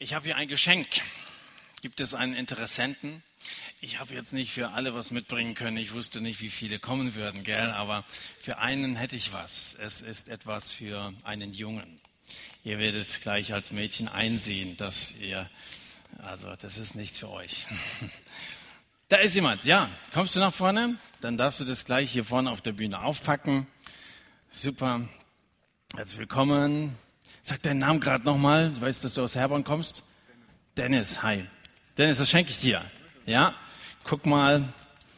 Ich habe hier ein Geschenk. Gibt es einen Interessenten? Ich habe jetzt nicht für alle was mitbringen können. Ich wusste nicht, wie viele kommen würden, gell? Aber für einen hätte ich was. Es ist etwas für einen Jungen. Ihr werdet gleich als Mädchen einsehen, dass ihr, also das ist nichts für euch. Da ist jemand. Ja, kommst du nach vorne? Dann darfst du das gleich hier vorne auf der Bühne aufpacken. Super. Herzlich willkommen. Sag deinen Namen gerade nochmal. Du weißt, dass du aus Herborn kommst? Dennis. Dennis, hi. Dennis, das schenke ich dir. Ja, guck mal.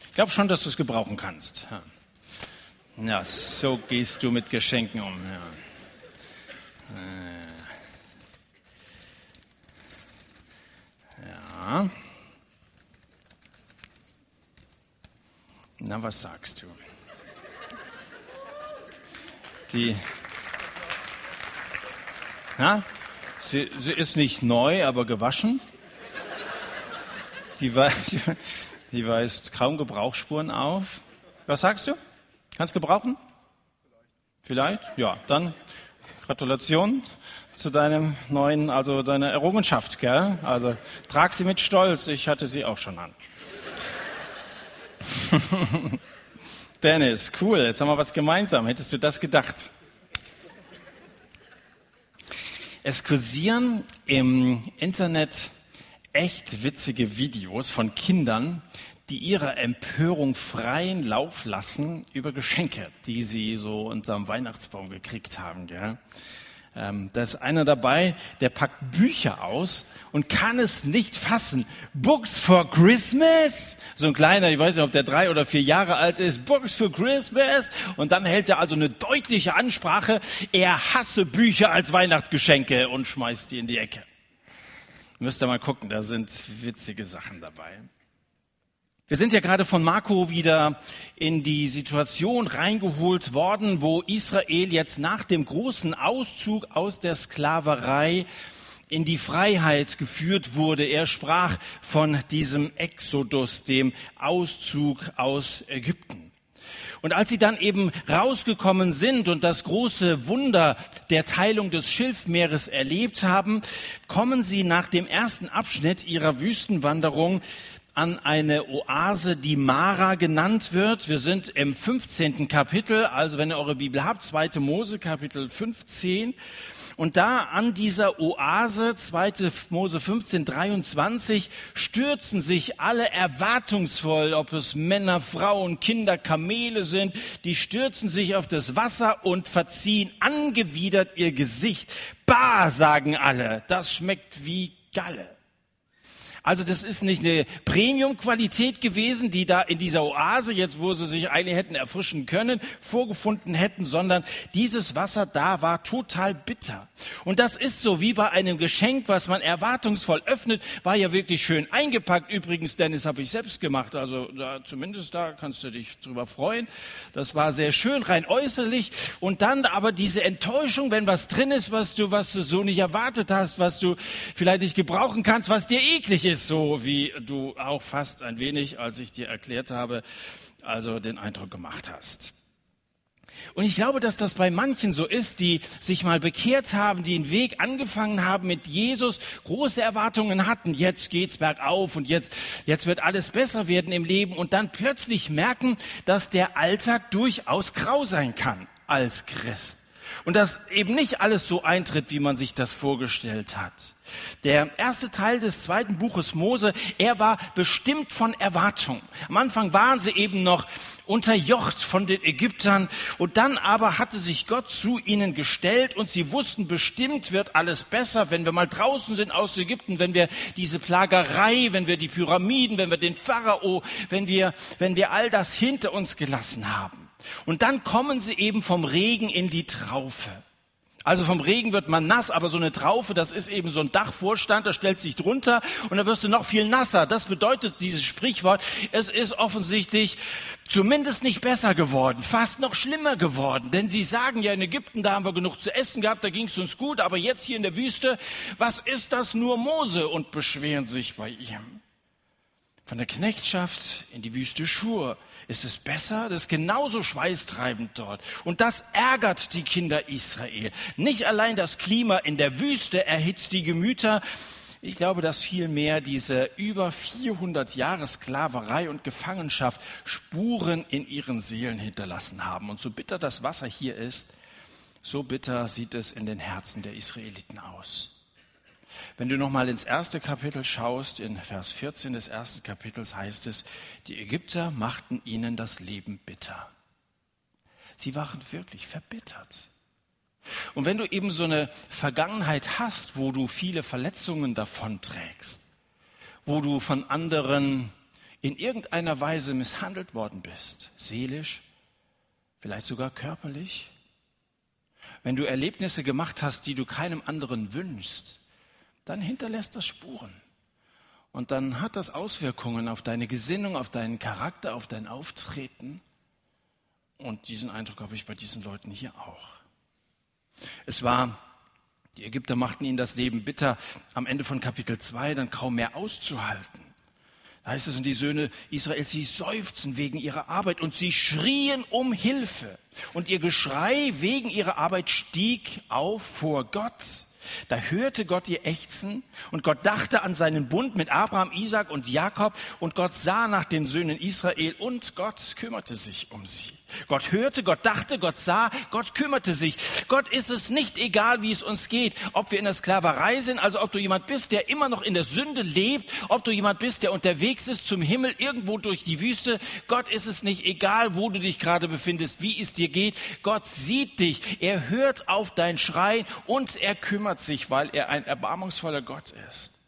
Ich glaube schon, dass du es gebrauchen kannst. Ja, so gehst du mit Geschenken um. Ja. Äh. ja. Na, was sagst du? Die, na, sie, sie ist nicht neu, aber gewaschen. Die, die weist kaum Gebrauchsspuren auf. Was sagst du? Kannst gebrauchen? Vielleicht? Ja, dann Gratulation zu deinem neuen, also deiner Errungenschaft, gell? Also trag sie mit Stolz. Ich hatte sie auch schon an. Dennis, cool. Jetzt haben wir was gemeinsam. Hättest du das gedacht? Es kursieren im Internet echt witzige Videos von Kindern, die ihrer Empörung freien Lauf lassen über Geschenke, die sie so unterm Weihnachtsbaum gekriegt haben. Gell? Ähm, da ist einer dabei, der packt Bücher aus und kann es nicht fassen. Books for Christmas? So ein kleiner, ich weiß nicht, ob der drei oder vier Jahre alt ist. Books for Christmas? Und dann hält er also eine deutliche Ansprache. Er hasse Bücher als Weihnachtsgeschenke und schmeißt die in die Ecke. Müsst ihr mal gucken, da sind witzige Sachen dabei. Wir sind ja gerade von Marco wieder in die Situation reingeholt worden, wo Israel jetzt nach dem großen Auszug aus der Sklaverei in die Freiheit geführt wurde. Er sprach von diesem Exodus, dem Auszug aus Ägypten. Und als sie dann eben rausgekommen sind und das große Wunder der Teilung des Schilfmeeres erlebt haben, kommen sie nach dem ersten Abschnitt ihrer Wüstenwanderung an eine Oase, die Mara genannt wird. Wir sind im 15. Kapitel, also wenn ihr eure Bibel habt, 2. Mose Kapitel 15. Und da an dieser Oase, 2. Mose 15, 23, stürzen sich alle erwartungsvoll, ob es Männer, Frauen, Kinder, Kamele sind, die stürzen sich auf das Wasser und verziehen angewidert ihr Gesicht. Bah, sagen alle, das schmeckt wie Galle. Also das ist nicht eine Premium-Qualität gewesen, die da in dieser Oase, jetzt wo sie sich eigentlich hätten erfrischen können, vorgefunden hätten, sondern dieses Wasser da war total bitter. Und das ist so wie bei einem Geschenk, was man erwartungsvoll öffnet, war ja wirklich schön eingepackt. Übrigens, Dennis, habe ich selbst gemacht. Also da, zumindest da kannst du dich drüber freuen. Das war sehr schön, rein äußerlich. Und dann aber diese Enttäuschung, wenn was drin ist, was du, was du so nicht erwartet hast, was du vielleicht nicht gebrauchen kannst, was dir eklig ist ist so, wie du auch fast ein wenig, als ich dir erklärt habe, also den Eindruck gemacht hast. Und ich glaube, dass das bei manchen so ist, die sich mal bekehrt haben, die den Weg angefangen haben mit Jesus, große Erwartungen hatten. Jetzt geht's bergauf und jetzt, jetzt wird alles besser werden im Leben und dann plötzlich merken, dass der Alltag durchaus grau sein kann als Christ. Und dass eben nicht alles so eintritt, wie man sich das vorgestellt hat. Der erste Teil des zweiten Buches Mose, er war bestimmt von Erwartung. Am Anfang waren sie eben noch unterjocht von den Ägyptern und dann aber hatte sich Gott zu ihnen gestellt und sie wussten bestimmt wird alles besser, wenn wir mal draußen sind aus Ägypten, wenn wir diese Plagerei, wenn wir die Pyramiden, wenn wir den Pharao, wenn wir, wenn wir all das hinter uns gelassen haben. Und dann kommen sie eben vom Regen in die Traufe. Also vom Regen wird man nass, aber so eine Traufe, das ist eben so ein Dachvorstand, da stellt sich drunter und dann wirst du noch viel nasser. Das bedeutet dieses Sprichwort, es ist offensichtlich zumindest nicht besser geworden, fast noch schlimmer geworden. Denn sie sagen ja in Ägypten, da haben wir genug zu essen gehabt, da ging es uns gut, aber jetzt hier in der Wüste, was ist das nur Mose? Und beschweren sich bei ihm. Von der Knechtschaft in die Wüste Schur ist es besser, das ist genauso schweißtreibend dort. Und das ärgert die Kinder Israel. Nicht allein das Klima in der Wüste erhitzt die Gemüter, Ich glaube, dass vielmehr diese über 400 Jahre Sklaverei und Gefangenschaft Spuren in ihren Seelen hinterlassen haben. Und so bitter das Wasser hier ist, so bitter sieht es in den Herzen der Israeliten aus. Wenn du nochmal ins erste Kapitel schaust, in Vers 14 des ersten Kapitels heißt es, die Ägypter machten ihnen das Leben bitter. Sie waren wirklich verbittert. Und wenn du eben so eine Vergangenheit hast, wo du viele Verletzungen davonträgst, wo du von anderen in irgendeiner Weise misshandelt worden bist, seelisch, vielleicht sogar körperlich, wenn du Erlebnisse gemacht hast, die du keinem anderen wünschst, dann hinterlässt das Spuren. Und dann hat das Auswirkungen auf deine Gesinnung, auf deinen Charakter, auf dein Auftreten. Und diesen Eindruck habe ich bei diesen Leuten hier auch. Es war, die Ägypter machten ihnen das Leben bitter, am Ende von Kapitel 2 dann kaum mehr auszuhalten. Da heißt es, und die Söhne Israels, sie seufzen wegen ihrer Arbeit und sie schrien um Hilfe. Und ihr Geschrei wegen ihrer Arbeit stieg auf vor Gott. Da hörte Gott ihr Ächzen und Gott dachte an seinen Bund mit Abraham, Isaac und Jakob und Gott sah nach den Söhnen Israel und Gott kümmerte sich um sie. Gott hörte, Gott dachte, Gott sah, Gott kümmerte sich. Gott ist es nicht egal, wie es uns geht, ob wir in der Sklaverei sind, also ob du jemand bist, der immer noch in der Sünde lebt, ob du jemand bist, der unterwegs ist zum Himmel, irgendwo durch die Wüste. Gott ist es nicht egal, wo du dich gerade befindest, wie es dir geht. Gott sieht dich, er hört auf dein Schreien und er kümmert sich, weil er ein erbarmungsvoller Gott ist.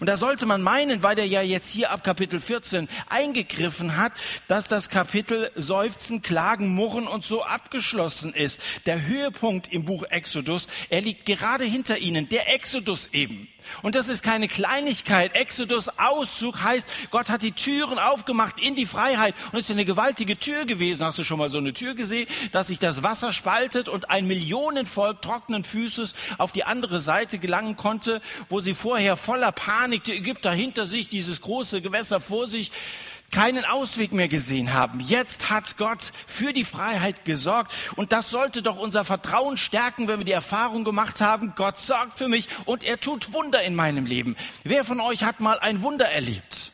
Und da sollte man meinen, weil er ja jetzt hier ab Kapitel 14 eingegriffen hat, dass das Kapitel Seufzen, Klagen, Murren und so abgeschlossen ist. Der Höhepunkt im Buch Exodus, er liegt gerade hinter ihnen, der Exodus eben. Und das ist keine Kleinigkeit. Exodus Auszug heißt, Gott hat die Türen aufgemacht in die Freiheit. Und es ist eine gewaltige Tür gewesen. Hast du schon mal so eine Tür gesehen, dass sich das Wasser spaltet und ein Millionenvolk trockenen Füßes auf die andere Seite gelangen konnte, wo sie vorher voller Panik, die Ägypter hinter sich, dieses große Gewässer vor sich, keinen Ausweg mehr gesehen haben. Jetzt hat Gott für die Freiheit gesorgt und das sollte doch unser Vertrauen stärken, wenn wir die Erfahrung gemacht haben, Gott sorgt für mich und er tut Wunder in meinem Leben. Wer von euch hat mal ein Wunder erlebt?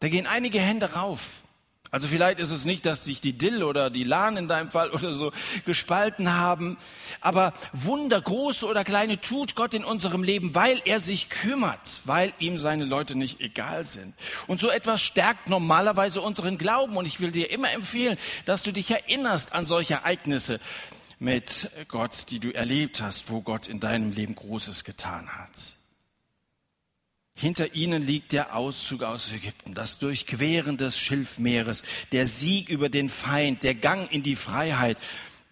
Da gehen einige Hände rauf. Also vielleicht ist es nicht, dass sich die Dill oder die Lahn in deinem Fall oder so gespalten haben, aber Wunder, große oder kleine, tut Gott in unserem Leben, weil er sich kümmert, weil ihm seine Leute nicht egal sind. Und so etwas stärkt normalerweise unseren Glauben und ich will dir immer empfehlen, dass du dich erinnerst an solche Ereignisse mit Gott, die du erlebt hast, wo Gott in deinem Leben Großes getan hat. Hinter ihnen liegt der Auszug aus Ägypten, das Durchqueren des Schilfmeeres, der Sieg über den Feind, der Gang in die Freiheit,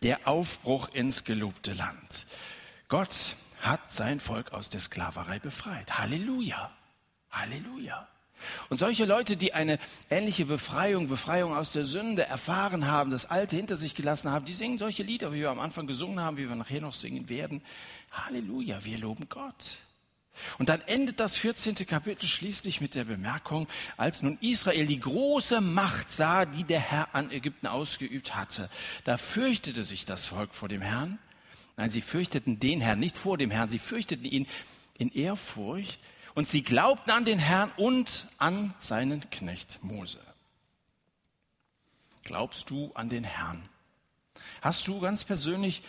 der Aufbruch ins gelobte Land. Gott hat sein Volk aus der Sklaverei befreit. Halleluja. Halleluja. Und solche Leute, die eine ähnliche Befreiung, Befreiung aus der Sünde erfahren haben, das Alte hinter sich gelassen haben, die singen solche Lieder, wie wir am Anfang gesungen haben, wie wir nachher noch singen werden. Halleluja, wir loben Gott. Und dann endet das 14. Kapitel schließlich mit der Bemerkung, als nun Israel die große Macht sah, die der Herr an Ägypten ausgeübt hatte, da fürchtete sich das Volk vor dem Herrn. Nein, sie fürchteten den Herrn, nicht vor dem Herrn, sie fürchteten ihn in Ehrfurcht und sie glaubten an den Herrn und an seinen Knecht Mose. Glaubst du an den Herrn? Hast du ganz persönlich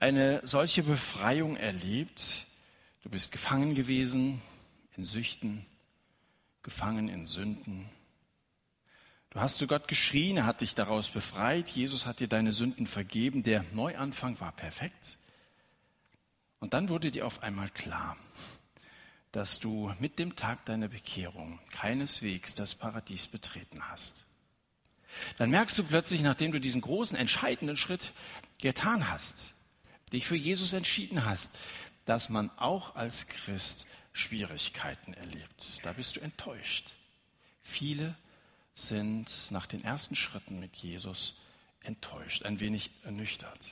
eine solche Befreiung erlebt? Du bist gefangen gewesen in Süchten, gefangen in Sünden. Du hast zu Gott geschrien, er hat dich daraus befreit, Jesus hat dir deine Sünden vergeben, der Neuanfang war perfekt. Und dann wurde dir auf einmal klar, dass du mit dem Tag deiner Bekehrung keineswegs das Paradies betreten hast. Dann merkst du plötzlich, nachdem du diesen großen, entscheidenden Schritt getan hast, dich für Jesus entschieden hast, dass man auch als Christ Schwierigkeiten erlebt. Da bist du enttäuscht. Viele sind nach den ersten Schritten mit Jesus enttäuscht, ein wenig ernüchtert.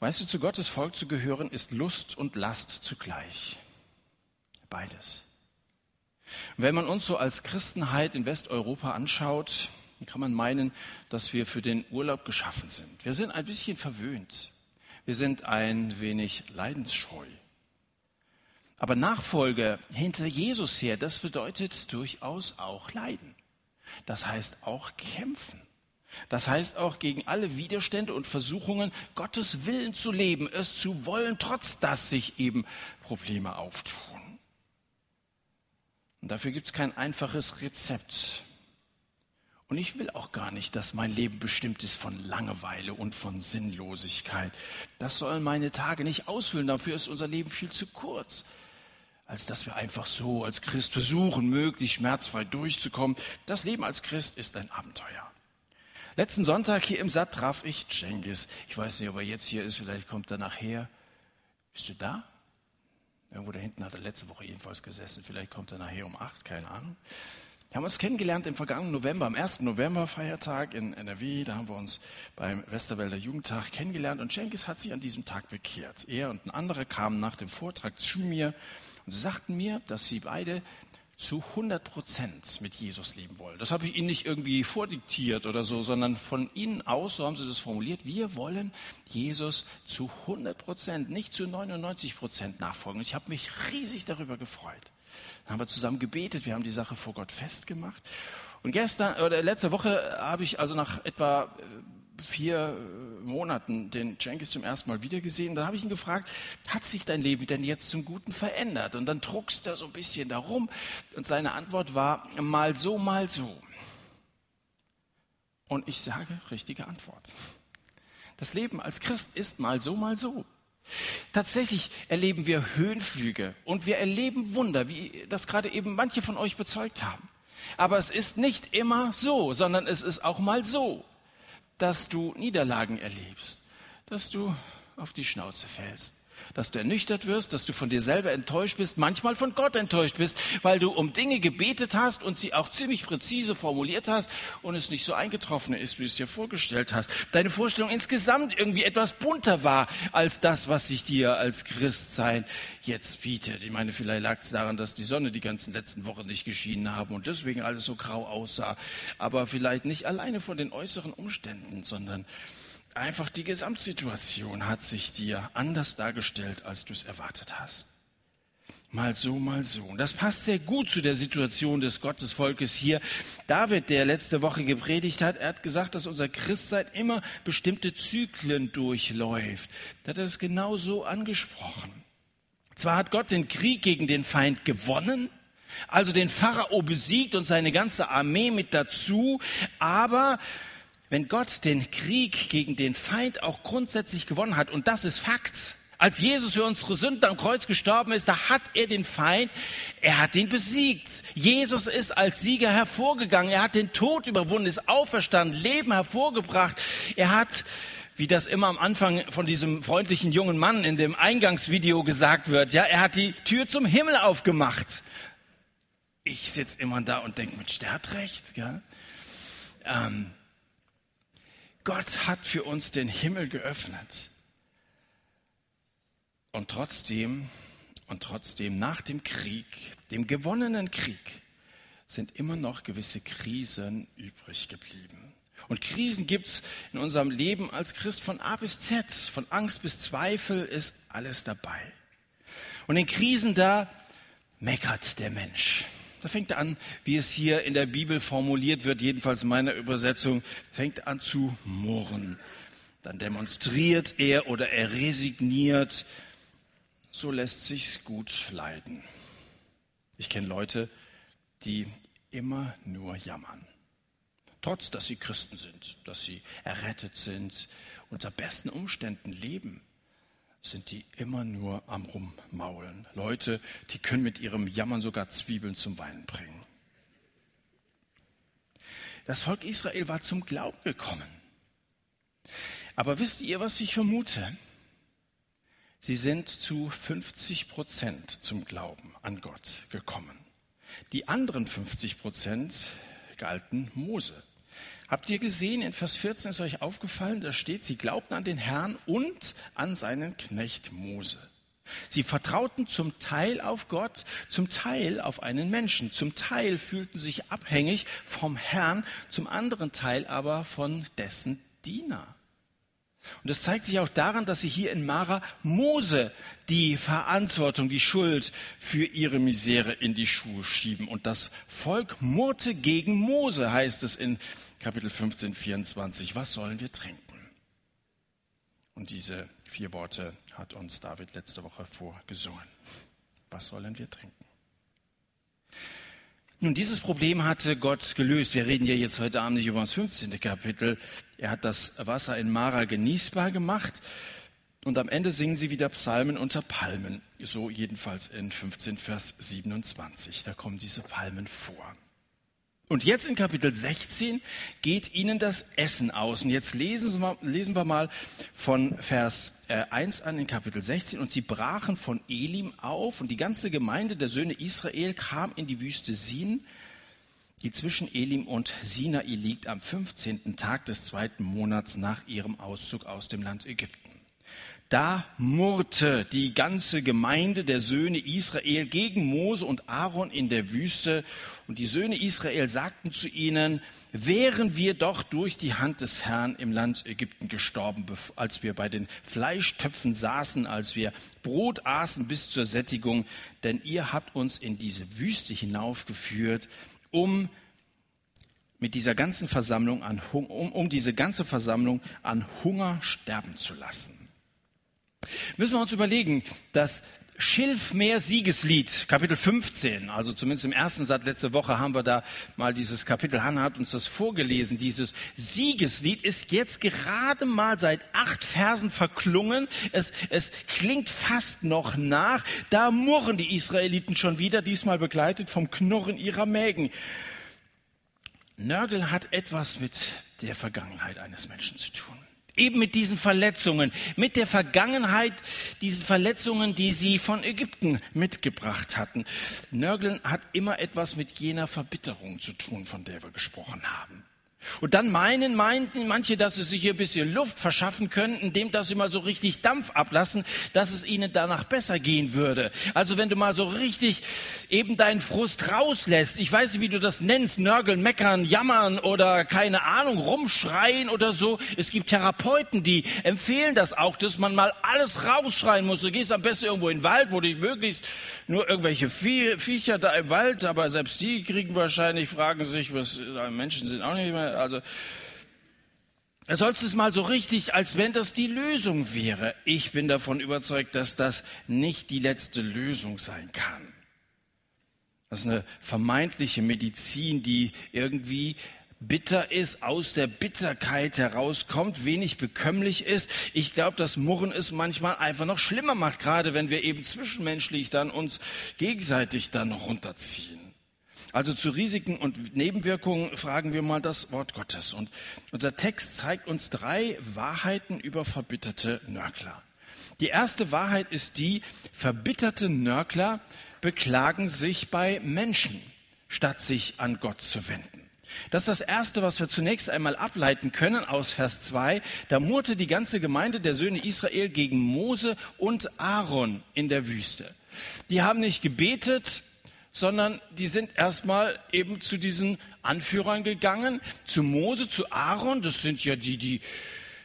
Weißt du, zu Gottes Volk zu gehören, ist Lust und Last zugleich. Beides. Wenn man uns so als Christenheit in Westeuropa anschaut, kann man meinen, dass wir für den Urlaub geschaffen sind. Wir sind ein bisschen verwöhnt. Wir sind ein wenig leidensscheu. Aber Nachfolge hinter Jesus her, das bedeutet durchaus auch Leiden. Das heißt auch kämpfen. Das heißt auch gegen alle Widerstände und Versuchungen, Gottes Willen zu leben, es zu wollen, trotz dass sich eben Probleme auftun. Und dafür gibt es kein einfaches Rezept. Und ich will auch gar nicht, dass mein Leben bestimmt ist von Langeweile und von Sinnlosigkeit. Das sollen meine Tage nicht ausfüllen. Dafür ist unser Leben viel zu kurz, als dass wir einfach so als Christ versuchen, möglichst schmerzfrei durchzukommen. Das Leben als Christ ist ein Abenteuer. Letzten Sonntag hier im Satt traf ich Cengiz. Ich weiß nicht, ob er jetzt hier ist, vielleicht kommt er nachher. Bist du da? Irgendwo da hinten hat er letzte Woche jedenfalls gesessen. Vielleicht kommt er nachher um acht, keine Ahnung. Wir haben uns kennengelernt im vergangenen November, am 1. November Feiertag in NRW. Da haben wir uns beim Westerwälder Jugendtag kennengelernt und Cengiz hat sich an diesem Tag bekehrt. Er und ein anderer kamen nach dem Vortrag zu mir und sagten mir, dass sie beide zu 100 Prozent mit Jesus leben wollen. Das habe ich Ihnen nicht irgendwie vordiktiert oder so, sondern von Ihnen aus, so haben Sie das formuliert, wir wollen Jesus zu 100 Prozent, nicht zu 99 Prozent nachfolgen. Ich habe mich riesig darüber gefreut. Dann haben wir zusammen gebetet, wir haben die Sache vor Gott festgemacht. Und gestern oder letzte Woche habe ich also nach etwa äh, vier äh, Monaten den Jenkins zum ersten Mal wiedergesehen. Da habe ich ihn gefragt, hat sich dein Leben denn jetzt zum Guten verändert? Und dann druckst er so ein bisschen darum. Und seine Antwort war, mal so, mal so. Und ich sage, richtige Antwort. Das Leben als Christ ist mal so, mal so. Tatsächlich erleben wir Höhenflüge und wir erleben Wunder, wie das gerade eben manche von euch bezeugt haben. Aber es ist nicht immer so, sondern es ist auch mal so dass du Niederlagen erlebst, dass du auf die Schnauze fällst, dass du ernüchtert wirst, dass du von dir selber enttäuscht bist, manchmal von Gott enttäuscht bist, weil du um Dinge gebetet hast und sie auch ziemlich präzise formuliert hast und es nicht so eingetroffen ist, wie du es dir vorgestellt hast. Deine Vorstellung insgesamt irgendwie etwas bunter war als das, was sich dir als Christsein jetzt bietet. Ich meine, vielleicht lag es daran, dass die Sonne die ganzen letzten Wochen nicht geschienen haben und deswegen alles so grau aussah, aber vielleicht nicht alleine von den äußeren Umständen, sondern Einfach die Gesamtsituation hat sich dir anders dargestellt, als du es erwartet hast. Mal so, mal so. Und das passt sehr gut zu der Situation des Gottesvolkes hier. David, der letzte Woche gepredigt hat, er hat gesagt, dass unser Christsein immer bestimmte Zyklen durchläuft. Da hat er es genau so angesprochen. Zwar hat Gott den Krieg gegen den Feind gewonnen, also den Pharao besiegt und seine ganze Armee mit dazu, aber wenn Gott den Krieg gegen den Feind auch grundsätzlich gewonnen hat, und das ist Fakt, als Jesus für unsere Sünden am Kreuz gestorben ist, da hat er den Feind, er hat ihn besiegt. Jesus ist als Sieger hervorgegangen, er hat den Tod überwunden, ist auferstanden, Leben hervorgebracht. Er hat, wie das immer am Anfang von diesem freundlichen jungen Mann in dem Eingangsvideo gesagt wird, ja, er hat die Tür zum Himmel aufgemacht. Ich sitze immer da und denke, Mensch, der hat recht. Gell? Ähm, Gott hat für uns den Himmel geöffnet. Und trotzdem, und trotzdem nach dem Krieg, dem gewonnenen Krieg, sind immer noch gewisse Krisen übrig geblieben. Und Krisen gibt es in unserem Leben als Christ von A bis Z, von Angst bis Zweifel ist alles dabei. Und in Krisen da meckert der Mensch. Da fängt er an, wie es hier in der Bibel formuliert wird, jedenfalls in meiner Übersetzung, fängt an zu murren. Dann demonstriert er oder er resigniert. So lässt sich's gut leiden. Ich kenne Leute, die immer nur jammern. Trotz, dass sie Christen sind, dass sie errettet sind, unter besten Umständen leben sind die immer nur am Rummaulen. Leute, die können mit ihrem Jammern sogar Zwiebeln zum Weinen bringen. Das Volk Israel war zum Glauben gekommen. Aber wisst ihr, was ich vermute? Sie sind zu 50 Prozent zum Glauben an Gott gekommen. Die anderen 50 Prozent galten Mose. Habt ihr gesehen, in Vers 14 ist euch aufgefallen, da steht, sie glaubten an den Herrn und an seinen Knecht Mose. Sie vertrauten zum Teil auf Gott, zum Teil auf einen Menschen, zum Teil fühlten sich abhängig vom Herrn, zum anderen Teil aber von dessen Diener. Und das zeigt sich auch daran, dass sie hier in Mara Mose die Verantwortung, die Schuld für ihre Misere in die Schuhe schieben. Und das Volk murrte gegen Mose, heißt es in Kapitel 15, 24. Was sollen wir trinken? Und diese vier Worte hat uns David letzte Woche vorgesungen. Was sollen wir trinken? Nun, dieses Problem hatte Gott gelöst. Wir reden ja jetzt heute Abend nicht über das 15. Kapitel. Er hat das Wasser in Mara genießbar gemacht. Und am Ende singen sie wieder Psalmen unter Palmen. So jedenfalls in 15 Vers 27. Da kommen diese Palmen vor. Und jetzt in Kapitel 16 geht ihnen das Essen aus. Und jetzt lesen, wir, lesen wir mal von Vers 1 äh, an in Kapitel 16. Und sie brachen von Elim auf und die ganze Gemeinde der Söhne Israel kam in die Wüste Sin, die zwischen Elim und Sinai liegt, am 15. Tag des zweiten Monats nach ihrem Auszug aus dem Land Ägypten. Da murrte die ganze Gemeinde der Söhne Israel gegen Mose und Aaron in der Wüste. Und die Söhne Israel sagten zu ihnen, wären wir doch durch die Hand des Herrn im Land Ägypten gestorben, als wir bei den Fleischtöpfen saßen, als wir Brot aßen bis zur Sättigung. Denn ihr habt uns in diese Wüste hinaufgeführt, um mit dieser ganzen Versammlung an, um, um diese ganze Versammlung an Hunger sterben zu lassen. Müssen wir uns überlegen, das Schilfmeer-Siegeslied, Kapitel 15, also zumindest im ersten Satz letzte Woche haben wir da mal dieses Kapitel, Hannah hat uns das vorgelesen, dieses Siegeslied ist jetzt gerade mal seit acht Versen verklungen, es, es klingt fast noch nach, da murren die Israeliten schon wieder, diesmal begleitet vom Knurren ihrer Mägen. Nörgel hat etwas mit der Vergangenheit eines Menschen zu tun. Eben mit diesen Verletzungen, mit der Vergangenheit, diesen Verletzungen, die sie von Ägypten mitgebracht hatten. Nörgeln hat immer etwas mit jener Verbitterung zu tun, von der wir gesprochen haben. Und dann meinen, meinten manche, dass sie sich hier ein bisschen Luft verschaffen können, indem dass sie mal so richtig Dampf ablassen, dass es ihnen danach besser gehen würde. Also wenn du mal so richtig eben deinen Frust rauslässt, ich weiß nicht, wie du das nennst, nörgeln, meckern, jammern oder keine Ahnung, rumschreien oder so. Es gibt Therapeuten, die empfehlen das auch, dass man mal alles rausschreien muss. Du gehst am besten irgendwo in den Wald, wo du möglichst nur irgendwelche Viecher da im Wald, aber selbst die kriegen wahrscheinlich, fragen sich, was Menschen sind auch nicht mehr also er sollst es mal so richtig, als wenn das die Lösung wäre. Ich bin davon überzeugt, dass das nicht die letzte Lösung sein kann. Das ist eine vermeintliche Medizin, die irgendwie bitter ist, aus der Bitterkeit herauskommt, wenig bekömmlich ist. Ich glaube, dass Murren es manchmal einfach noch schlimmer macht, gerade wenn wir eben zwischenmenschlich dann uns gegenseitig dann runterziehen. Also zu Risiken und Nebenwirkungen fragen wir mal das Wort Gottes. Und unser Text zeigt uns drei Wahrheiten über verbitterte Nörgler. Die erste Wahrheit ist die, verbitterte Nörgler beklagen sich bei Menschen, statt sich an Gott zu wenden. Das ist das Erste, was wir zunächst einmal ableiten können aus Vers 2. Da murrte die ganze Gemeinde der Söhne Israel gegen Mose und Aaron in der Wüste. Die haben nicht gebetet, sondern die sind erstmal eben zu diesen Anführern gegangen, zu Mose, zu Aaron, das sind ja die, die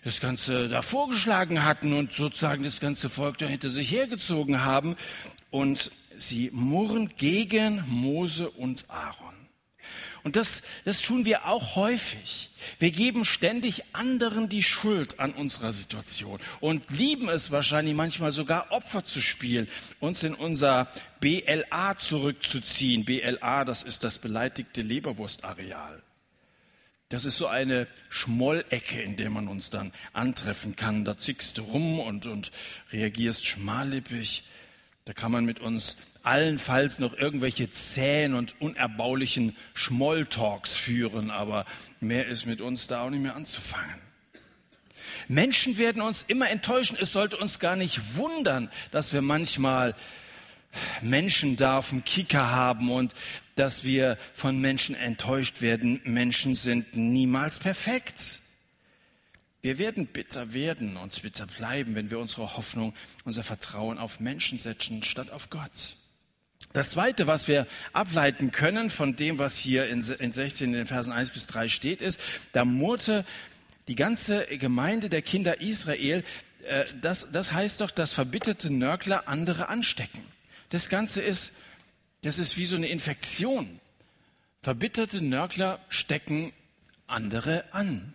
das Ganze da vorgeschlagen hatten und sozusagen das ganze Volk da hinter sich hergezogen haben. Und sie murren gegen Mose und Aaron. Und das, das tun wir auch häufig. Wir geben ständig anderen die Schuld an unserer Situation und lieben es wahrscheinlich manchmal sogar Opfer zu spielen, uns in unser BLA zurückzuziehen. BLA, das ist das beleidigte Leberwurstareal. Das ist so eine Schmollecke, in der man uns dann antreffen kann. Da zickst du rum und, und reagierst schmallippig. Da kann man mit uns allenfalls noch irgendwelche zähen und unerbaulichen Schmolltalks führen, aber mehr ist mit uns da auch nicht mehr anzufangen. Menschen werden uns immer enttäuschen. Es sollte uns gar nicht wundern, dass wir manchmal Menschen da auf dem Kicker haben und dass wir von Menschen enttäuscht werden. Menschen sind niemals perfekt. Wir werden bitter werden und bitter bleiben, wenn wir unsere Hoffnung, unser Vertrauen auf Menschen setzen, statt auf Gott. Das Zweite, was wir ableiten können von dem, was hier in 16 in den Versen 1 bis 3 steht, ist, da murrte Die ganze Gemeinde der Kinder Israel, äh, das, das heißt doch, dass verbitterte Nörgler andere anstecken. Das Ganze ist, das ist wie so eine Infektion. Verbitterte Nörgler stecken andere an.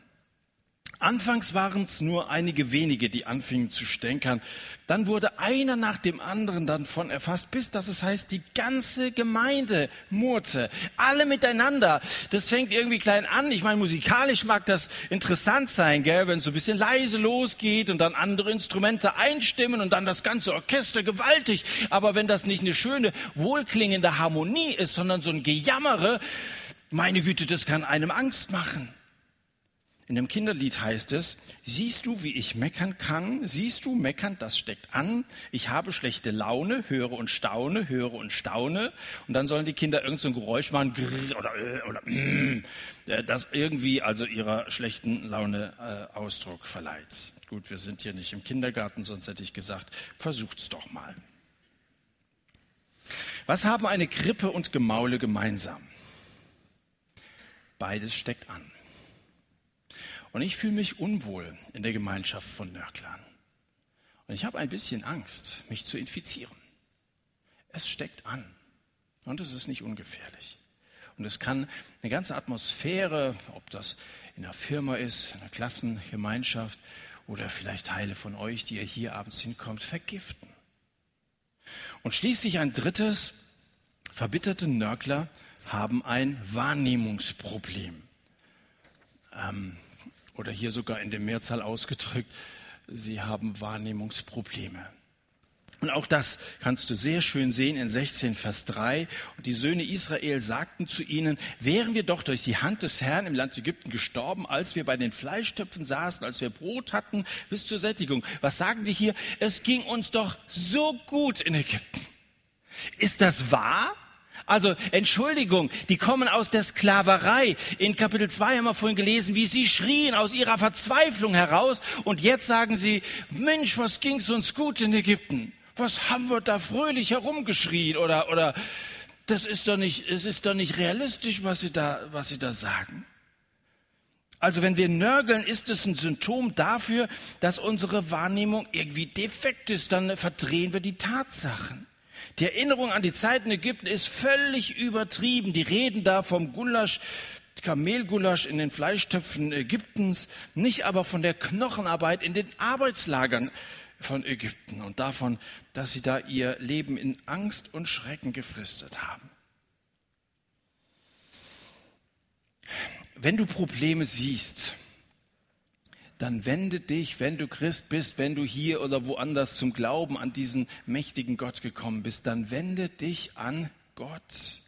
Anfangs waren es nur einige wenige, die anfingen zu stänkern. Dann wurde einer nach dem anderen davon erfasst, bis dass es heißt, die ganze Gemeinde murrte. Alle miteinander. Das fängt irgendwie klein an. Ich meine, musikalisch mag das interessant sein, gell, wenn es so ein bisschen leise losgeht und dann andere Instrumente einstimmen und dann das ganze Orchester gewaltig. Aber wenn das nicht eine schöne, wohlklingende Harmonie ist, sondern so ein Gejammere, meine Güte, das kann einem Angst machen. In dem Kinderlied heißt es, siehst du, wie ich meckern kann? Siehst du, meckern, das steckt an. Ich habe schlechte Laune, höre und staune, höre und staune. Und dann sollen die Kinder irgend so Geräusch machen, grrr, oder, äh, oder mm, das irgendwie also ihrer schlechten Laune äh, Ausdruck verleiht. Gut, wir sind hier nicht im Kindergarten, sonst hätte ich gesagt, versucht's doch mal. Was haben eine Krippe und Gemaule gemeinsam? Beides steckt an. Und ich fühle mich unwohl in der Gemeinschaft von Nörklern. Und ich habe ein bisschen Angst, mich zu infizieren. Es steckt an. Und es ist nicht ungefährlich. Und es kann eine ganze Atmosphäre, ob das in einer Firma ist, in einer Klassengemeinschaft oder vielleicht Teile von euch, die ihr hier abends hinkommt, vergiften. Und schließlich ein drittes, verbitterte Nörgler haben ein Wahrnehmungsproblem. Ähm, oder hier sogar in der Mehrzahl ausgedrückt, sie haben Wahrnehmungsprobleme. Und auch das kannst du sehr schön sehen in 16 Vers 3. Und die Söhne Israel sagten zu ihnen, wären wir doch durch die Hand des Herrn im Land Ägypten gestorben, als wir bei den Fleischtöpfen saßen, als wir Brot hatten bis zur Sättigung. Was sagen die hier? Es ging uns doch so gut in Ägypten. Ist das wahr? Also Entschuldigung, die kommen aus der Sklaverei. In Kapitel 2 haben wir vorhin gelesen, wie sie schrien aus ihrer Verzweiflung heraus. Und jetzt sagen sie, Mensch, was ging's uns gut in Ägypten? Was haben wir da fröhlich herumgeschrien? Oder, oder, das ist doch nicht, es ist doch nicht realistisch, was sie da, was sie da sagen. Also wenn wir nörgeln, ist es ein Symptom dafür, dass unsere Wahrnehmung irgendwie defekt ist. Dann verdrehen wir die Tatsachen. Die Erinnerung an die Zeit in Ägypten ist völlig übertrieben. Die reden da vom Gulasch, Kamelgulasch in den Fleischtöpfen Ägyptens, nicht aber von der Knochenarbeit in den Arbeitslagern von Ägypten und davon, dass sie da ihr Leben in Angst und Schrecken gefristet haben. Wenn du Probleme siehst, dann wende dich, wenn du Christ bist, wenn du hier oder woanders zum Glauben an diesen mächtigen Gott gekommen bist, dann wende dich an Gott,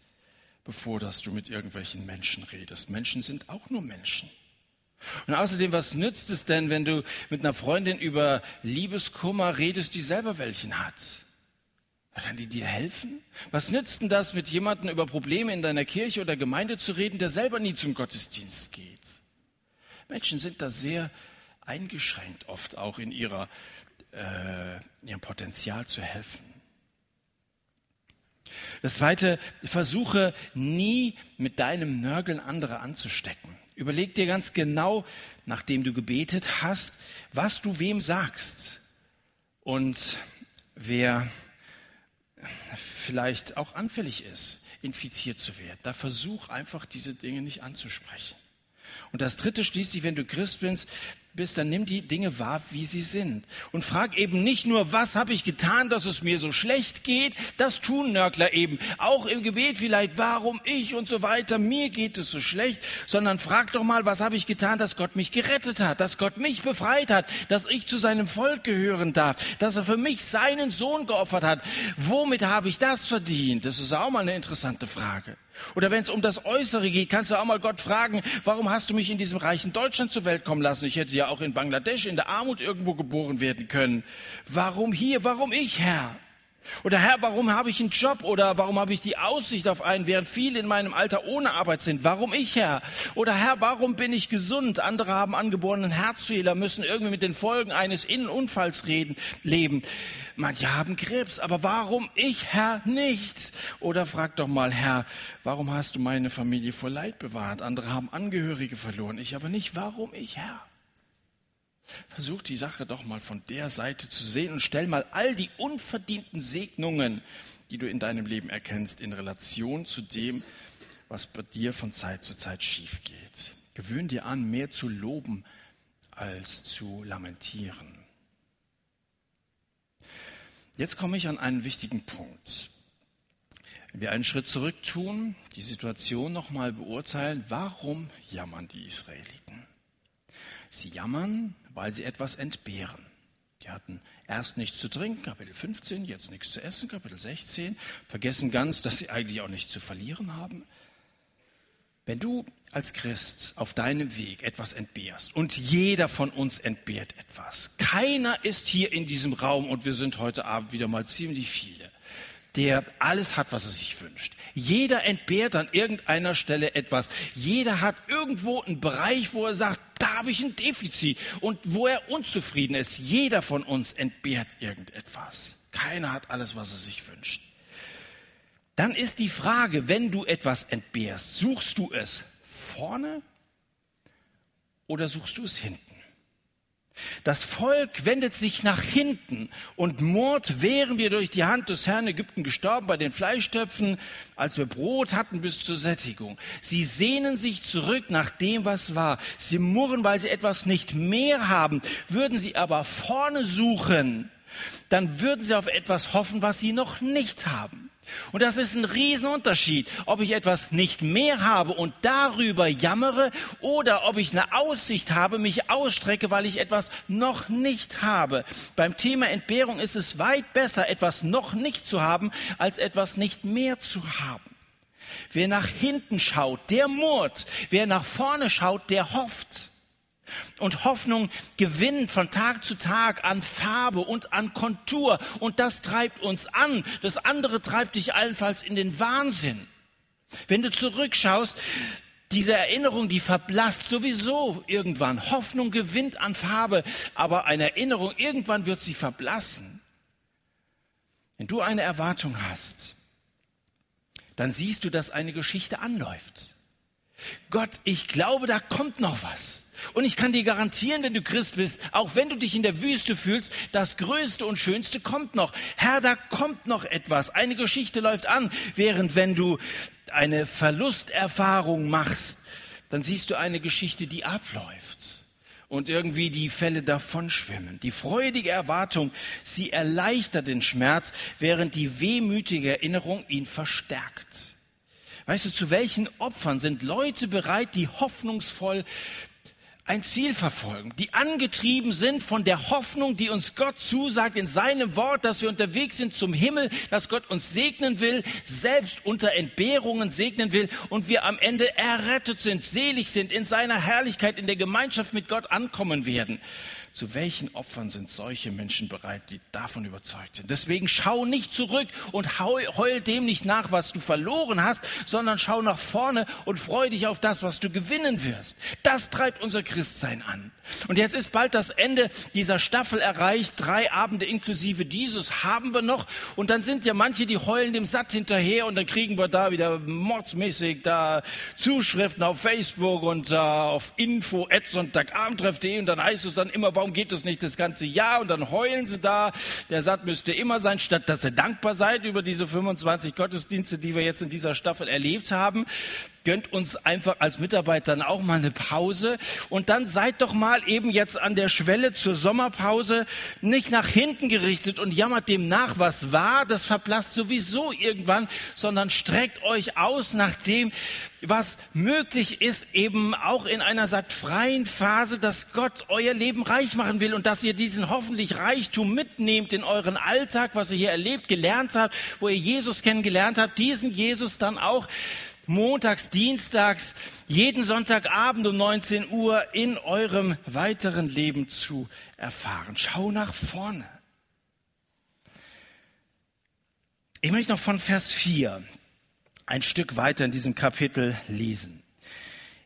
bevor dass du mit irgendwelchen Menschen redest. Menschen sind auch nur Menschen. Und außerdem, was nützt es denn, wenn du mit einer Freundin über Liebeskummer redest, die selber welchen hat? Kann die dir helfen? Was nützt denn das, mit jemandem über Probleme in deiner Kirche oder Gemeinde zu reden, der selber nie zum Gottesdienst geht? Menschen sind da sehr eingeschränkt, oft auch in ihrer, äh, ihrem Potenzial zu helfen. Das zweite, versuche nie mit deinem Nörgeln andere anzustecken. Überleg dir ganz genau, nachdem du gebetet hast, was du wem sagst. Und wer vielleicht auch anfällig ist, infiziert zu werden. Da versuch einfach diese Dinge nicht anzusprechen. Und das dritte schließlich, wenn du Christ bist, bist, dann nimm die Dinge wahr, wie sie sind. Und frag eben nicht nur, was habe ich getan, dass es mir so schlecht geht. Das tun Nörgler eben. Auch im Gebet vielleicht, warum ich und so weiter. Mir geht es so schlecht. Sondern frag doch mal, was habe ich getan, dass Gott mich gerettet hat, dass Gott mich befreit hat, dass ich zu seinem Volk gehören darf, dass er für mich seinen Sohn geopfert hat. Womit habe ich das verdient? Das ist auch mal eine interessante Frage. Oder wenn es um das Äußere geht, kannst du auch mal Gott fragen, warum hast du mich in diesem reichen Deutschland zur Welt kommen lassen? Ich hätte ja auch in Bangladesch in der Armut irgendwo geboren werden können. Warum hier? Warum ich, Herr? Oder Herr, warum habe ich einen Job? Oder warum habe ich die Aussicht auf einen, während viele in meinem Alter ohne Arbeit sind? Warum ich, Herr? Oder Herr, warum bin ich gesund? Andere haben angeborenen Herzfehler, müssen irgendwie mit den Folgen eines Innenunfalls reden, leben. Manche haben Krebs, aber warum ich, Herr, nicht? Oder frag doch mal, Herr, warum hast du meine Familie vor Leid bewahrt? Andere haben Angehörige verloren, ich aber nicht. Warum ich, Herr? Versuch die Sache doch mal von der Seite zu sehen und stell mal all die unverdienten Segnungen, die du in deinem Leben erkennst, in Relation zu dem, was bei dir von Zeit zu Zeit schief geht. Gewöhn dir an, mehr zu loben als zu lamentieren. Jetzt komme ich an einen wichtigen Punkt. Wenn wir einen Schritt zurück tun, die Situation nochmal beurteilen, warum jammern die Israeliten? Sie jammern, weil sie etwas entbehren. Die hatten erst nichts zu trinken, Kapitel 15, jetzt nichts zu essen, Kapitel 16, vergessen ganz, dass sie eigentlich auch nichts zu verlieren haben. Wenn du als Christ auf deinem Weg etwas entbehrst und jeder von uns entbehrt etwas, keiner ist hier in diesem Raum und wir sind heute Abend wieder mal ziemlich viele, der alles hat, was er sich wünscht. Jeder entbehrt an irgendeiner Stelle etwas. Jeder hat irgendwo einen Bereich, wo er sagt, da habe ich ein Defizit und wo er unzufrieden ist. Jeder von uns entbehrt irgendetwas. Keiner hat alles, was er sich wünscht dann ist die Frage, wenn du etwas entbehrst, suchst du es vorne oder suchst du es hinten? Das Volk wendet sich nach hinten und murrt, wären wir durch die Hand des Herrn Ägypten gestorben bei den Fleischtöpfen, als wir Brot hatten bis zur Sättigung. Sie sehnen sich zurück nach dem, was war. Sie murren, weil sie etwas nicht mehr haben. Würden sie aber vorne suchen, dann würden sie auf etwas hoffen, was sie noch nicht haben. Und das ist ein Riesenunterschied, ob ich etwas nicht mehr habe und darüber jammere oder ob ich eine Aussicht habe, mich ausstrecke, weil ich etwas noch nicht habe. Beim Thema Entbehrung ist es weit besser, etwas noch nicht zu haben, als etwas nicht mehr zu haben. Wer nach hinten schaut, der murrt. Wer nach vorne schaut, der hofft. Und Hoffnung gewinnt von Tag zu Tag an Farbe und an Kontur. Und das treibt uns an. Das andere treibt dich allenfalls in den Wahnsinn. Wenn du zurückschaust, diese Erinnerung, die verblasst sowieso irgendwann. Hoffnung gewinnt an Farbe, aber eine Erinnerung, irgendwann wird sie verblassen. Wenn du eine Erwartung hast, dann siehst du, dass eine Geschichte anläuft. Gott, ich glaube, da kommt noch was. Und ich kann dir garantieren, wenn du Christ bist, auch wenn du dich in der Wüste fühlst, das Größte und Schönste kommt noch. Herr, da kommt noch etwas. Eine Geschichte läuft an, während wenn du eine Verlusterfahrung machst, dann siehst du eine Geschichte, die abläuft und irgendwie die Fälle davonschwimmen. Die freudige Erwartung, sie erleichtert den Schmerz, während die wehmütige Erinnerung ihn verstärkt. Weißt du, zu welchen Opfern sind Leute bereit, die hoffnungsvoll ein Ziel verfolgen, die angetrieben sind von der Hoffnung, die uns Gott zusagt in seinem Wort, dass wir unterwegs sind zum Himmel, dass Gott uns segnen will, selbst unter Entbehrungen segnen will und wir am Ende errettet sind, selig sind, in seiner Herrlichkeit, in der Gemeinschaft mit Gott ankommen werden. Zu welchen Opfern sind solche Menschen bereit, die davon überzeugt sind? Deswegen schau nicht zurück und heul dem nicht nach, was du verloren hast, sondern schau nach vorne und freu dich auf das, was du gewinnen wirst. Das treibt unser Christsein an. Und jetzt ist bald das Ende dieser Staffel erreicht. Drei Abende inklusive dieses haben wir noch. Und dann sind ja manche, die heulen dem Satt hinterher und dann kriegen wir da wieder mordsmäßig da Zuschriften auf Facebook und äh, auf info sonntagabendtreff.de und dann heißt es dann immer, warum geht es nicht das ganze Jahr? Und dann heulen sie da. Der Satt müsste immer sein, statt dass ihr dankbar seid über diese 25 Gottesdienste, die wir jetzt in dieser Staffel erlebt haben. Gönnt uns einfach als Mitarbeitern auch mal eine Pause. Und dann seid doch mal eben jetzt an der Schwelle zur Sommerpause nicht nach hinten gerichtet und jammert dem nach, was war. Das verblasst sowieso irgendwann, sondern streckt euch aus nach dem, was möglich ist, eben auch in einer sattfreien Phase, dass Gott euer Leben reich machen will und dass ihr diesen hoffentlich Reichtum mitnehmt in euren Alltag, was ihr hier erlebt, gelernt habt, wo ihr Jesus kennengelernt habt, diesen Jesus dann auch montags, dienstags, jeden Sonntagabend um 19 Uhr in eurem weiteren Leben zu erfahren. Schau nach vorne. Ich möchte noch von Vers 4 ein Stück weiter in diesem Kapitel lesen.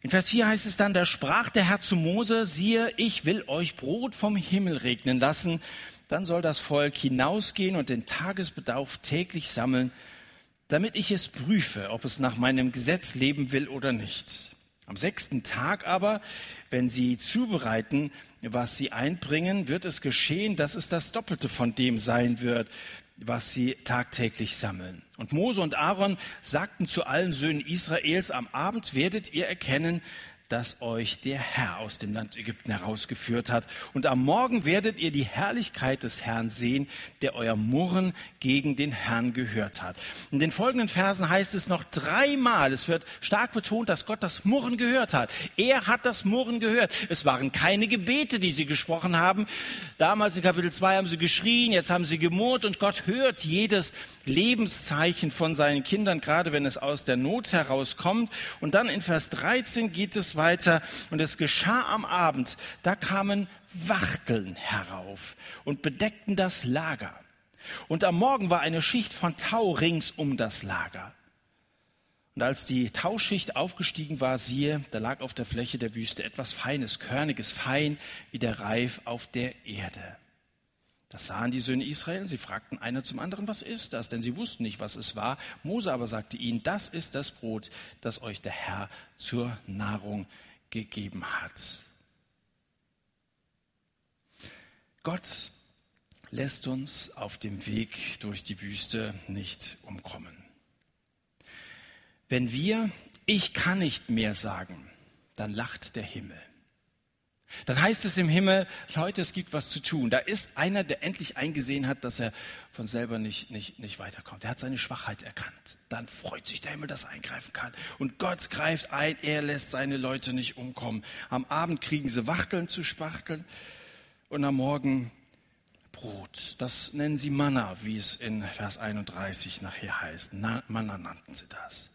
In Vers 4 heißt es dann, da sprach der Herr zu Mose, siehe, ich will euch Brot vom Himmel regnen lassen. Dann soll das Volk hinausgehen und den Tagesbedarf täglich sammeln damit ich es prüfe, ob es nach meinem Gesetz leben will oder nicht. Am sechsten Tag aber, wenn sie zubereiten, was sie einbringen, wird es geschehen, dass es das Doppelte von dem sein wird, was sie tagtäglich sammeln. Und Mose und Aaron sagten zu allen Söhnen Israels, am Abend werdet ihr erkennen, dass euch der Herr aus dem Land Ägypten herausgeführt hat. Und am Morgen werdet ihr die Herrlichkeit des Herrn sehen, der euer Murren gegen den Herrn gehört hat. In den folgenden Versen heißt es noch dreimal, es wird stark betont, dass Gott das Murren gehört hat. Er hat das Murren gehört. Es waren keine Gebete, die sie gesprochen haben. Damals in Kapitel 2 haben sie geschrien, jetzt haben sie gemurrt und Gott hört jedes Lebenszeichen von seinen Kindern, gerade wenn es aus der Not herauskommt. Und dann in Vers 13 geht es weiter. Und es geschah am Abend, da kamen Wachteln herauf und bedeckten das Lager. Und am Morgen war eine Schicht von Tau rings um das Lager. Und als die Tauschicht aufgestiegen war, siehe, da lag auf der Fläche der Wüste etwas Feines, Körniges, fein wie der Reif auf der Erde. Das sahen die Söhne Israel, sie fragten einer zum anderen, was ist das? Denn sie wussten nicht, was es war. Mose aber sagte ihnen, das ist das Brot, das euch der Herr zur Nahrung gegeben hat. Gott lässt uns auf dem Weg durch die Wüste nicht umkommen. Wenn wir ich kann nicht mehr sagen, dann lacht der Himmel. Dann heißt es im Himmel, Leute, es gibt was zu tun. Da ist einer, der endlich eingesehen hat, dass er von selber nicht, nicht, nicht weiterkommt. Er hat seine Schwachheit erkannt. Dann freut sich der Himmel, dass er eingreifen kann. Und Gott greift ein, er lässt seine Leute nicht umkommen. Am Abend kriegen sie Wachteln zu spachteln und am Morgen Brot. Das nennen sie Manna, wie es in Vers 31 nachher heißt. Na, Manna nannten sie das.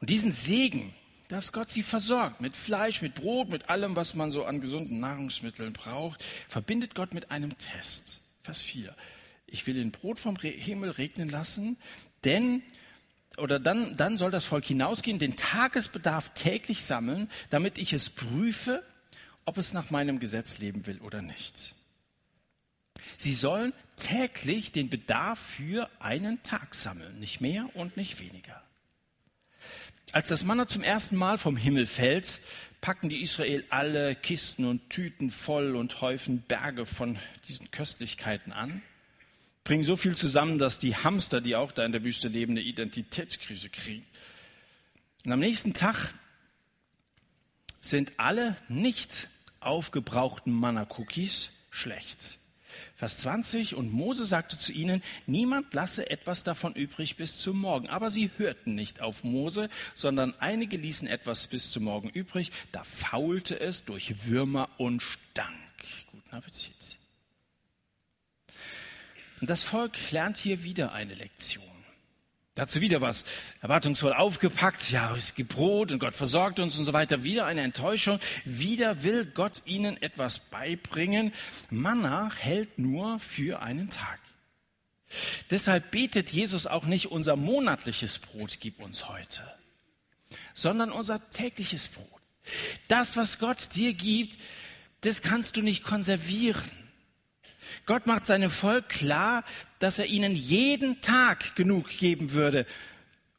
Und diesen Segen, dass Gott sie versorgt mit Fleisch, mit Brot, mit allem, was man so an gesunden Nahrungsmitteln braucht, verbindet Gott mit einem Test. Vers 4. Ich will den Brot vom Himmel regnen lassen, denn oder dann, dann soll das Volk hinausgehen, den Tagesbedarf täglich sammeln, damit ich es prüfe, ob es nach meinem Gesetz leben will oder nicht. Sie sollen täglich den Bedarf für einen Tag sammeln, nicht mehr und nicht weniger. Als das Manna zum ersten Mal vom Himmel fällt, packen die Israel alle Kisten und Tüten voll und häufen Berge von diesen Köstlichkeiten an, bringen so viel zusammen, dass die Hamster, die auch da in der Wüste leben, eine Identitätskrise kriegen. Und am nächsten Tag sind alle nicht aufgebrauchten Manna-Cookies schlecht. Vers 20, und Mose sagte zu ihnen, niemand lasse etwas davon übrig bis zum Morgen. Aber sie hörten nicht auf Mose, sondern einige ließen etwas bis zum Morgen übrig. Da faulte es durch Würmer und stank. Guten Appetit. Und das Volk lernt hier wieder eine Lektion. Dazu wieder was erwartungsvoll aufgepackt. Ja, es gibt Brot und Gott versorgt uns und so weiter. Wieder eine Enttäuschung. Wieder will Gott ihnen etwas beibringen. Manna hält nur für einen Tag. Deshalb betet Jesus auch nicht unser monatliches Brot gib uns heute, sondern unser tägliches Brot. Das, was Gott dir gibt, das kannst du nicht konservieren. Gott macht seinem Volk klar, dass er ihnen jeden Tag genug geben würde.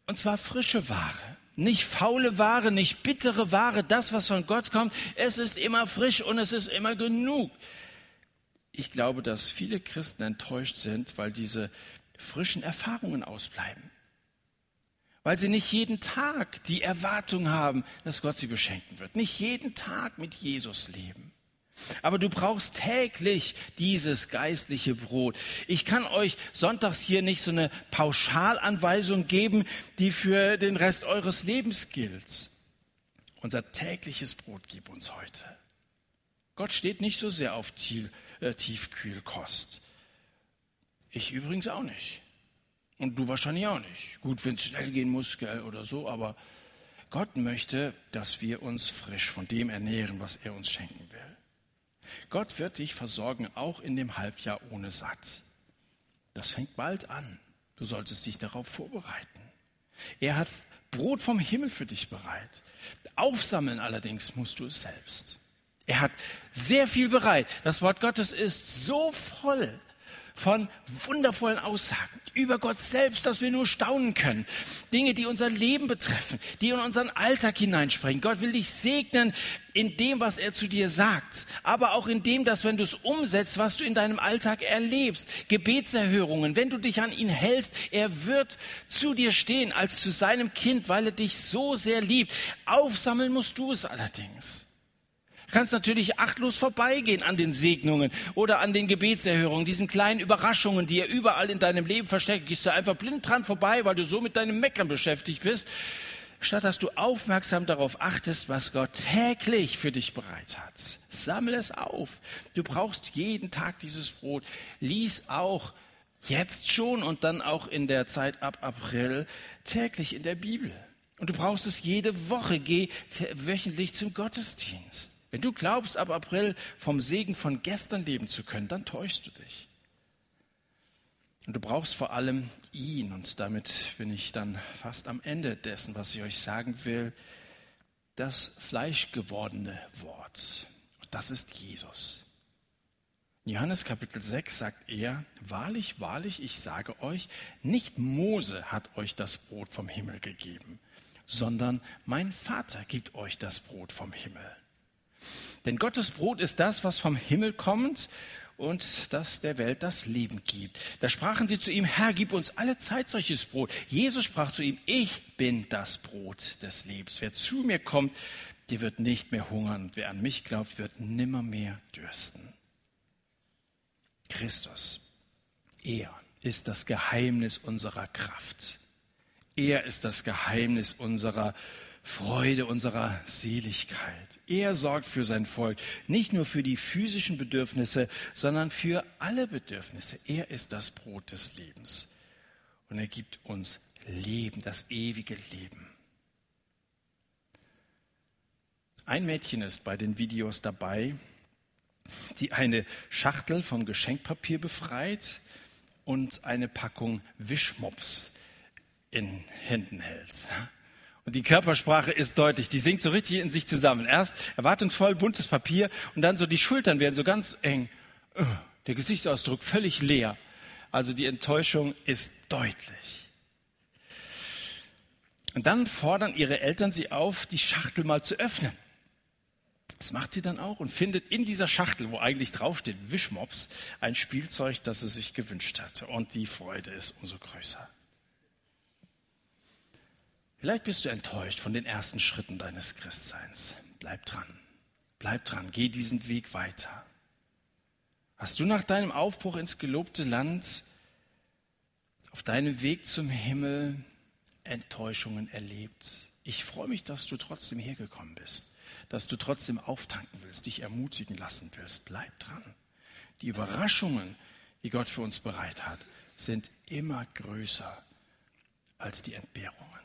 Und zwar frische Ware. Nicht faule Ware, nicht bittere Ware, das, was von Gott kommt. Es ist immer frisch und es ist immer genug. Ich glaube, dass viele Christen enttäuscht sind, weil diese frischen Erfahrungen ausbleiben. Weil sie nicht jeden Tag die Erwartung haben, dass Gott sie beschenken wird. Nicht jeden Tag mit Jesus leben. Aber du brauchst täglich dieses geistliche Brot. Ich kann euch sonntags hier nicht so eine Pauschalanweisung geben, die für den Rest eures Lebens gilt. Unser tägliches Brot gib uns heute. Gott steht nicht so sehr auf äh, Tiefkühlkost. Ich übrigens auch nicht. Und du wahrscheinlich auch nicht. Gut, wenn es schnell gehen muss, gell, oder so, aber Gott möchte, dass wir uns frisch von dem ernähren, was er uns schenken will. Gott wird dich versorgen, auch in dem Halbjahr ohne Satt. Das fängt bald an. Du solltest dich darauf vorbereiten. Er hat Brot vom Himmel für dich bereit. Aufsammeln allerdings musst du es selbst. Er hat sehr viel bereit. Das Wort Gottes ist so voll von wundervollen Aussagen über Gott selbst, dass wir nur staunen können. Dinge, die unser Leben betreffen, die in unseren Alltag hineinsprechen. Gott will dich segnen in dem, was er zu dir sagt, aber auch in dem, dass wenn du es umsetzt, was du in deinem Alltag erlebst, Gebetserhörungen, wenn du dich an ihn hältst, er wird zu dir stehen als zu seinem Kind, weil er dich so sehr liebt. Aufsammeln musst du es allerdings. Du kannst natürlich achtlos vorbeigehen an den Segnungen oder an den Gebetserhörungen, diesen kleinen Überraschungen, die er überall in deinem Leben versteckt. Gehst du einfach blind dran vorbei, weil du so mit deinem Meckern beschäftigt bist, statt dass du aufmerksam darauf achtest, was Gott täglich für dich bereit hat. Sammle es auf. Du brauchst jeden Tag dieses Brot. Lies auch jetzt schon und dann auch in der Zeit ab April täglich in der Bibel. Und du brauchst es jede Woche. Geh wöchentlich zum Gottesdienst. Wenn du glaubst, ab April vom Segen von gestern leben zu können, dann täuschst du dich. Und du brauchst vor allem ihn. Und damit bin ich dann fast am Ende dessen, was ich euch sagen will. Das fleischgewordene Wort. Und das ist Jesus. In Johannes Kapitel 6 sagt er, wahrlich, wahrlich, ich sage euch, nicht Mose hat euch das Brot vom Himmel gegeben, sondern mein Vater gibt euch das Brot vom Himmel. Denn Gottes Brot ist das, was vom Himmel kommt und das der Welt das Leben gibt. Da sprachen sie zu ihm, Herr, gib uns alle Zeit solches Brot. Jesus sprach zu ihm, ich bin das Brot des Lebens. Wer zu mir kommt, der wird nicht mehr hungern. Wer an mich glaubt, wird nimmer mehr dürsten. Christus, er ist das Geheimnis unserer Kraft. Er ist das Geheimnis unserer Freude, unserer Seligkeit. Er sorgt für sein Volk, nicht nur für die physischen Bedürfnisse, sondern für alle Bedürfnisse. Er ist das Brot des Lebens. Und er gibt uns Leben, das ewige Leben. Ein Mädchen ist bei den Videos dabei, die eine Schachtel vom Geschenkpapier befreit und eine Packung Wischmops in Händen hält. Und die Körpersprache ist deutlich, die sinkt so richtig in sich zusammen. Erst erwartungsvoll buntes Papier und dann so die Schultern werden so ganz eng. Äh, der Gesichtsausdruck völlig leer. Also die Enttäuschung ist deutlich. Und dann fordern ihre Eltern sie auf, die Schachtel mal zu öffnen. Das macht sie dann auch und findet in dieser Schachtel, wo eigentlich draufsteht Wischmops, ein Spielzeug, das sie sich gewünscht hatte. Und die Freude ist umso größer. Vielleicht bist du enttäuscht von den ersten Schritten deines Christseins. Bleib dran. Bleib dran. Geh diesen Weg weiter. Hast du nach deinem Aufbruch ins gelobte Land auf deinem Weg zum Himmel Enttäuschungen erlebt? Ich freue mich, dass du trotzdem hergekommen bist, dass du trotzdem auftanken willst, dich ermutigen lassen willst. Bleib dran. Die Überraschungen, die Gott für uns bereit hat, sind immer größer als die Entbehrungen.